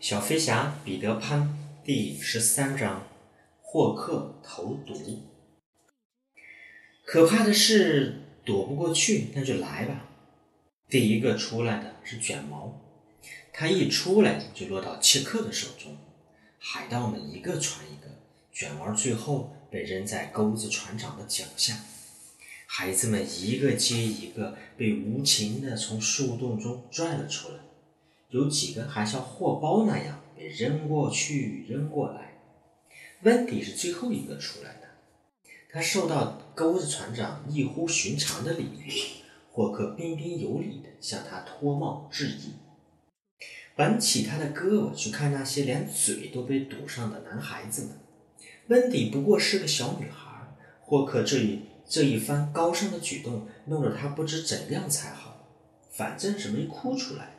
小飞侠彼得潘第十三章：霍克投毒。可怕的是躲不过去，那就来吧。第一个出来的是卷毛，他一出来就落到切克的手中。海盗们一个传一个，卷毛最后被扔在钩子船长的脚下。孩子们一个接一个被无情的从树洞中拽了出来。有几个还像货包那样被扔过去、扔过来。温迪是最后一个出来的，他受到钩子船长异乎寻常的礼遇。霍克彬彬有礼地向他脱帽致意，挽起他的胳膊去看那些连嘴都被堵上的男孩子们。温迪不过是个小女孩，霍克这一这一番高尚的举动弄得他不知怎样才好，反正是没哭出来。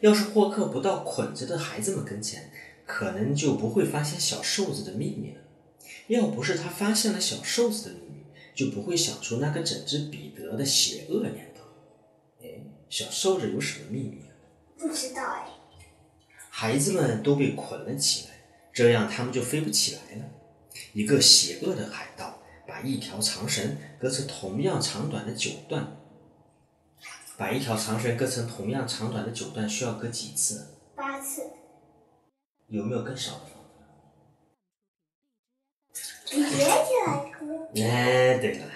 要是霍克不到捆着的孩子们跟前，可能就不会发现小瘦子的秘密了。要不是他发现了小瘦子的秘密，就不会想出那个整治彼得的邪恶念头。哎，小瘦子有什么秘密啊？不知道哎。孩子们都被捆了起来，这样他们就飞不起来了。一个邪恶的海盗把一条长绳隔成同样长短的九段。把一条长绳割成同样长短的九段需要割几次？八次。有没有更少的方法？叠起来割。哎，对了。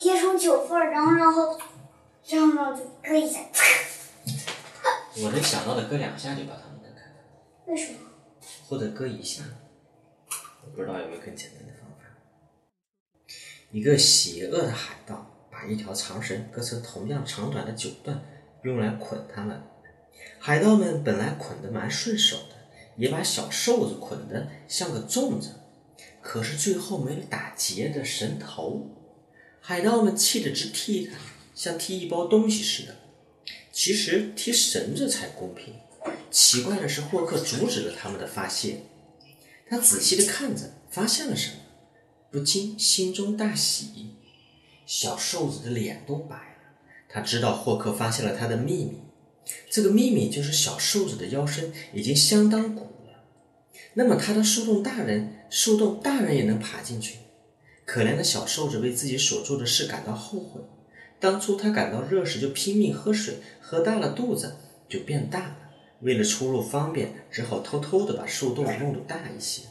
叠成九份然后然后然后就割一下。我能想到的割两下就把它们割开。为什么？或者割一下。我不知道有没有更简单的方法。一个邪恶的海盗。把一条长绳割成同样长短的九段，用来捆他们。海盗们本来捆得蛮顺手的，也把小瘦子捆得像个粽子。可是最后没了打结的绳头，海盗们气得直踢他，像踢一包东西似的。其实踢绳子才公平。奇怪的是，霍克阻止了他们的发泄。他仔细地看着，发现了什么，不禁心中大喜。小瘦子的脸都白了，他知道霍克发现了他的秘密，这个秘密就是小瘦子的腰身已经相当鼓了。那么他的树洞大人，树洞大人也能爬进去。可怜的小瘦子为自己所做的事感到后悔。当初他感到热时就拼命喝水，喝大了肚子就变大了。为了出入方便，只好偷偷地把树洞弄得大一些。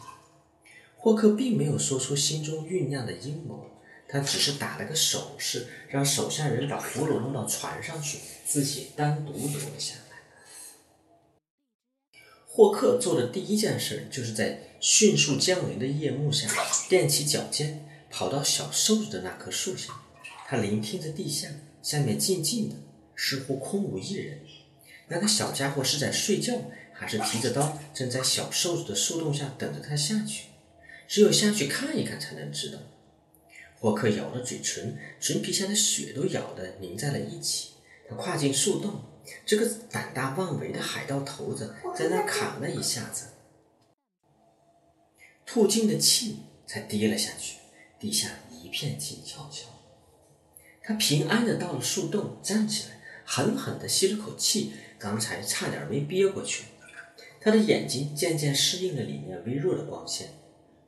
霍克并没有说出心中酝酿的阴谋。他只是打了个手势，让手下人把俘虏弄到船上去，自己单独留了下来。霍克做的第一件事，就是在迅速降临的夜幕下，踮起脚尖，跑到小瘦子的那棵树下。他聆听着地下，下面静静的，似乎空无一人。那个小家伙是在睡觉，还是提着刀正在小瘦子的树洞下等着他下去？只有下去看一看，才能知道。霍克咬着嘴唇，唇皮下的血都咬得凝在了一起。他跨进树洞，这个胆大妄为的海盗头子在那砍了一下子，吐尽了气，才跌了下去。地下一片静悄悄。他平安的到了树洞，站起来，狠狠的吸了口气，刚才差点没憋过去。他的眼睛渐渐适应了里面微弱的光线，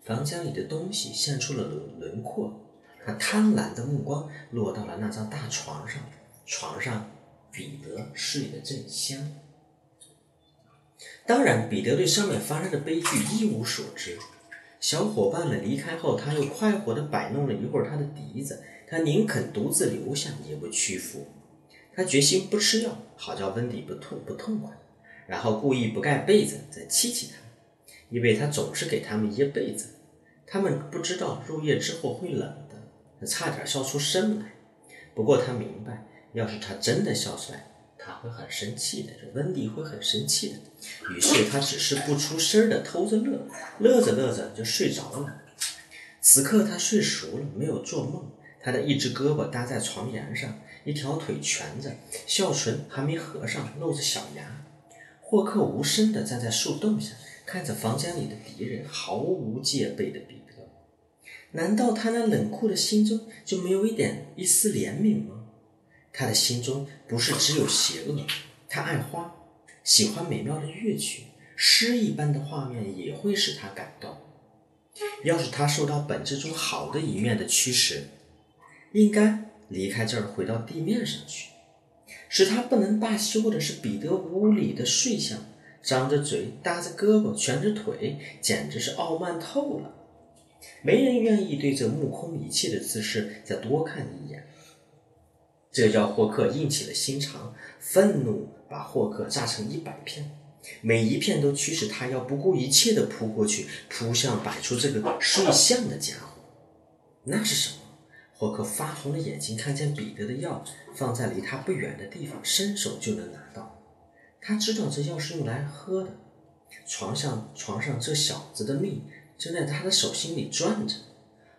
房间里的东西现出了轮轮廓。他贪婪的目光落到了那张大床上，床上彼得睡得正香。当然，彼得对上面发生的悲剧一无所知。小伙伴们离开后，他又快活地摆弄了一会儿他的笛子。他宁肯独自留下，也不屈服。他决心不吃药，好叫温迪不痛不痛快。然后故意不盖被子，再气气他，因为他总是给他们掖被子。他们不知道入夜之后会冷。他差点笑出声来，不过他明白，要是他真的笑出来，他会很生气的，这温迪会很生气的。于是他只是不出声的偷着乐，乐着乐着就睡着了。此刻他睡熟了，没有做梦。他的一只胳膊搭在床沿上，一条腿蜷着，笑唇还没合上，露着小牙。霍克无声地站在树洞下，看着房间里的敌人，毫无戒备的。难道他那冷酷的心中就没有一点一丝怜悯吗？他的心中不是只有邪恶，他爱花，喜欢美妙的乐曲，诗一般的画面也会使他感动。要是他受到本质中好的一面的驱使，应该离开这儿，回到地面上去。使他不能罢休的是彼得无理的睡相，张着嘴，搭着胳膊，蜷着腿，简直是傲慢透了。没人愿意对这目空一切的姿势再多看一眼。这叫霍克硬起了心肠，愤怒把霍克炸成一百片，每一片都驱使他要不顾一切地扑过去，扑向摆出这个睡相的家伙。那是什么？霍克发红了眼睛，看见彼得的药放在离他不远的地方，伸手就能拿到。他知道这药是用来喝的。床上，床上这小子的命正在他的手心里转着。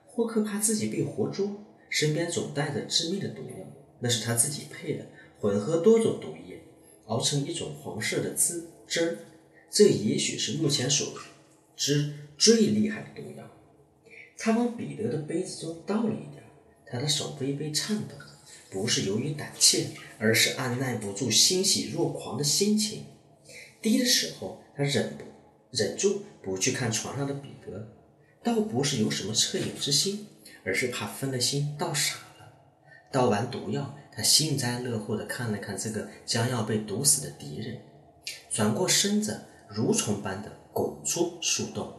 霍克怕自己被活捉，身边总带着致命的毒药。那是他自己配的，混合多种毒液，熬成一种黄色的汁汁儿。这也许是目前所知最厉害的毒药。他往彼得的杯子中倒了一点，他的手微微颤抖，不是由于胆怯，而是按耐不住欣喜若狂的心情。滴的时候，他忍不忍住不去看床上的彼得，倒不是有什么恻隐之心，而是怕分了心倒傻了。倒完毒药，他幸灾乐祸地看了看这个将要被毒死的敌人，转过身子，蠕虫般地拱出树洞。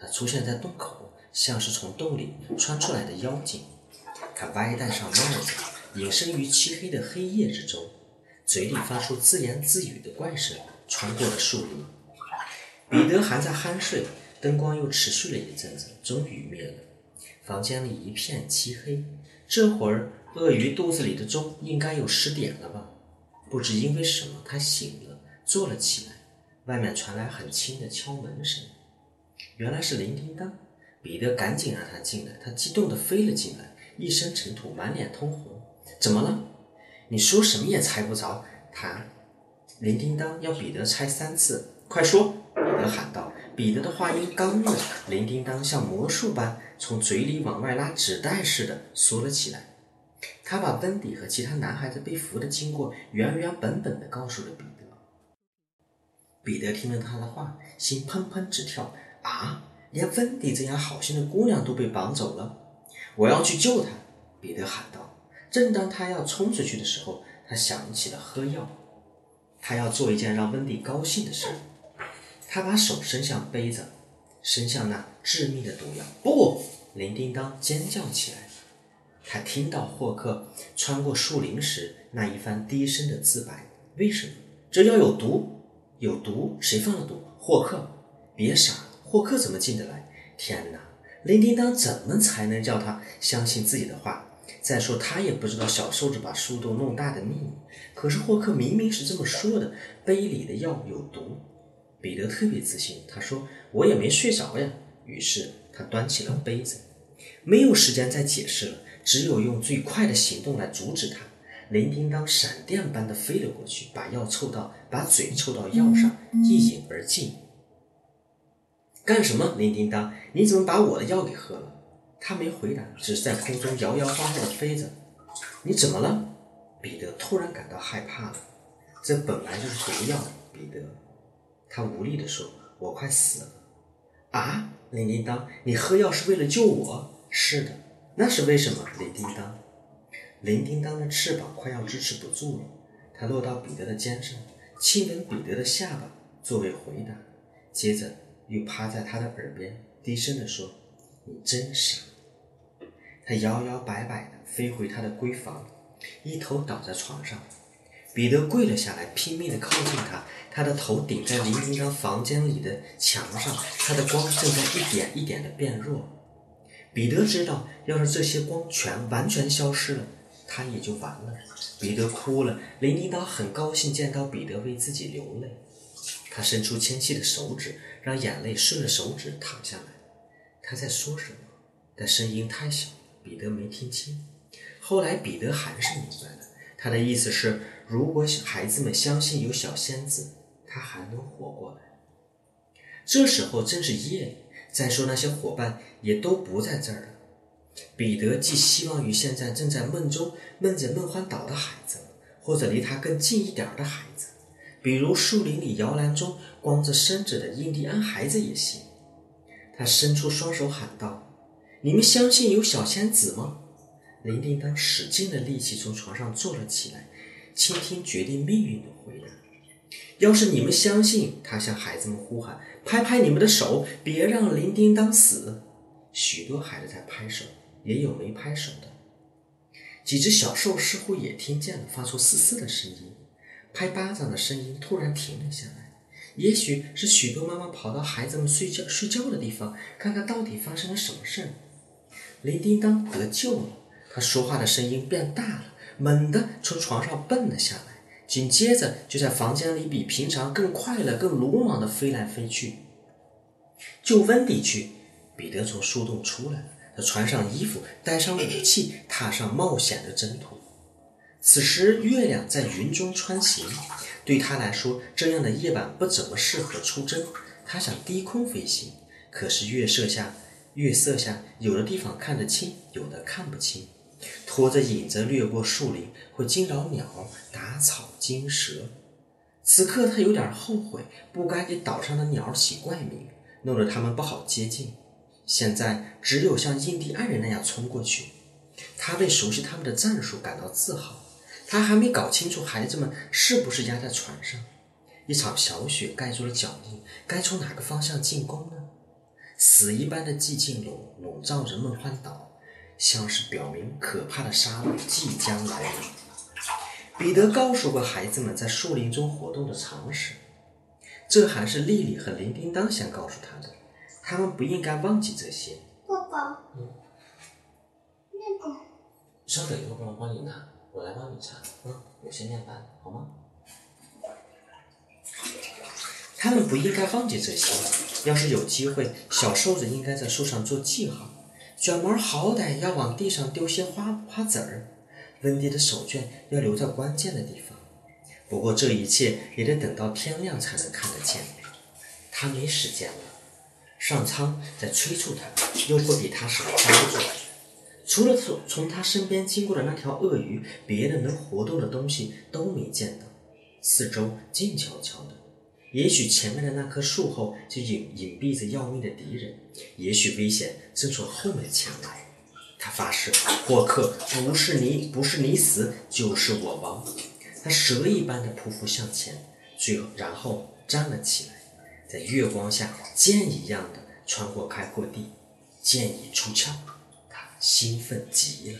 他出现在洞口，像是从洞里穿出来的妖精。他歪戴上帽子，隐身于漆黑的黑夜之中，嘴里发出自言自语的怪声，穿过了树林。彼得还在酣睡，灯光又持续了一阵子，终于灭了。房间里一片漆黑。这会儿。鳄鱼肚子里的钟应该有十点了吧？不知因为什么，他醒了，坐了起来。外面传来很轻的敲门声，原来是铃叮当。彼得赶紧让他进来，他激动地飞了进来，一身尘土，满脸通红。怎么了？你说什么也猜不着。他，铃叮当要彼得猜三次，快说！彼得喊道。彼得的话音刚落，铃叮当像魔术般从嘴里往外拉纸袋似的缩了起来。他把温迪和其他男孩子被俘的经过原原本本的告诉了彼得。彼得听了他的话，心砰砰直跳。啊，连温迪这样好心的姑娘都被绑走了！我要去救她！彼得喊道。正当他要冲出去的时候，他想起了喝药。他要做一件让温迪高兴的事。他把手伸向杯子，伸向那致命的毒药。不！铃叮当尖叫起来。他听到霍克穿过树林时那一番低声的自白。为什么这药有毒？有毒？谁放了毒？霍克！别傻了，霍克怎么进得来？天哪！铃叮当怎么才能叫他相信自己的话？再说他也不知道小瘦子把树洞弄大的秘密。可是霍克明明是这么说的：杯里的药有毒。彼得特别自信，他说：“我也没睡着呀。”于是他端起了杯子，没有时间再解释了。只有用最快的行动来阻止他。铃叮当闪电般的飞了过去，把药凑到，把嘴凑到药上，一饮而尽。干什么，铃叮当？你怎么把我的药给喝了？他没回答，只是在空中摇摇晃晃的飞着。你怎么了？彼得突然感到害怕了。这本来就是毒药，彼得。他无力地说：“我快死了。”啊，铃叮当，你喝药是为了救我？是的。那是为什么？铃叮当，铃叮当的翅膀快要支持不住了，它落到彼得的肩上，亲吻彼得的下巴作为回答，接着又趴在他的耳边低声地说：“你真傻。”他摇摇摆摆地飞回他的闺房，一头倒在床上。彼得跪了下来，拼命地靠近他，他的头顶在铃叮当房间里的墙上，他的光正在一点一点地变弱。彼得知道，要是这些光全完全消失了，他也就完了。彼得哭了。林叮当很高兴见到彼得为自己流泪，他伸出纤细的手指，让眼泪顺着手指淌下来。他在说什么？但声音太小，彼得没听清。后来彼得还是明白了，他的意思是，如果小孩子们相信有小仙子，他还能活过来。这时候正是夜里。再说那些伙伴也都不在这儿了。彼得寄希望于现在正在梦中梦着梦幻岛的孩子，或者离他更近一点的孩子。比如树林里摇篮中光着身子的印第安孩子也行。他伸出双手喊道：“你们相信有小仙子吗？”林叮当使劲的力气从床上坐了起来，倾听决定命运的回答。要是你们相信，他向孩子们呼喊：“拍拍你们的手，别让林叮当死！”许多孩子在拍手，也有没拍手的。几只小兽似乎也听见了，发出嘶嘶的声音。拍巴掌的声音突然停了下来，也许是许多妈妈跑到孩子们睡觉睡觉的地方，看看到底发生了什么事儿。林叮当得救了，他说话的声音变大了，猛地从床上蹦了下来。紧接着，就在房间里比平常更快乐、更鲁莽地飞来飞去。救温迪去！彼得从树洞出来了，他穿上衣服，带上武器，踏上冒险的征途。此时，月亮在云中穿行，对他来说，这样的夜晚不怎么适合出征。他想低空飞行，可是月色下，月色下有的地方看得清，有的看不清。拖着影子掠过树林，会惊扰鸟、打草惊蛇。此刻他有点后悔，不该给岛上的鸟起怪名，弄得他们不好接近。现在只有像印第安人那样冲过去。他为熟悉他们的战术感到自豪。他还没搞清楚孩子们是不是压在船上。一场小雪盖住了脚印，该从哪个方向进攻呢？死一般的寂静笼笼罩着梦幻岛。像是表明可怕的杀戮即将来临。彼得告诉过孩子们在树林中活动的常识，这还是丽丽和林叮当先告诉他的。他们不应该忘记这些。爸爸，嗯，那个，稍等一会儿，我帮你拿，我来帮你查。嗯，我先念完，好吗？他们不应该忘记这些。要是有机会，小瘦子应该在树上做记号。卷毛好歹要往地上丢些花花籽儿，温迪的手绢要留在关键的地方。不过这一切也得等到天亮才能看得见。他没时间了。上苍在催促他，又不比他什么帮助。除了从从他身边经过的那条鳄鱼，别的能活动的东西都没见到。四周静悄悄的。也许前面的那棵树后就隐隐蔽着要命的敌人，也许危险正从后面前来。他发誓，霍克，不是你，不是你死，就是我亡。他蛇一般的匍匐向前，最后然后站了起来，在月光下箭一样的穿过开阔地。箭已出鞘，他兴奋极了。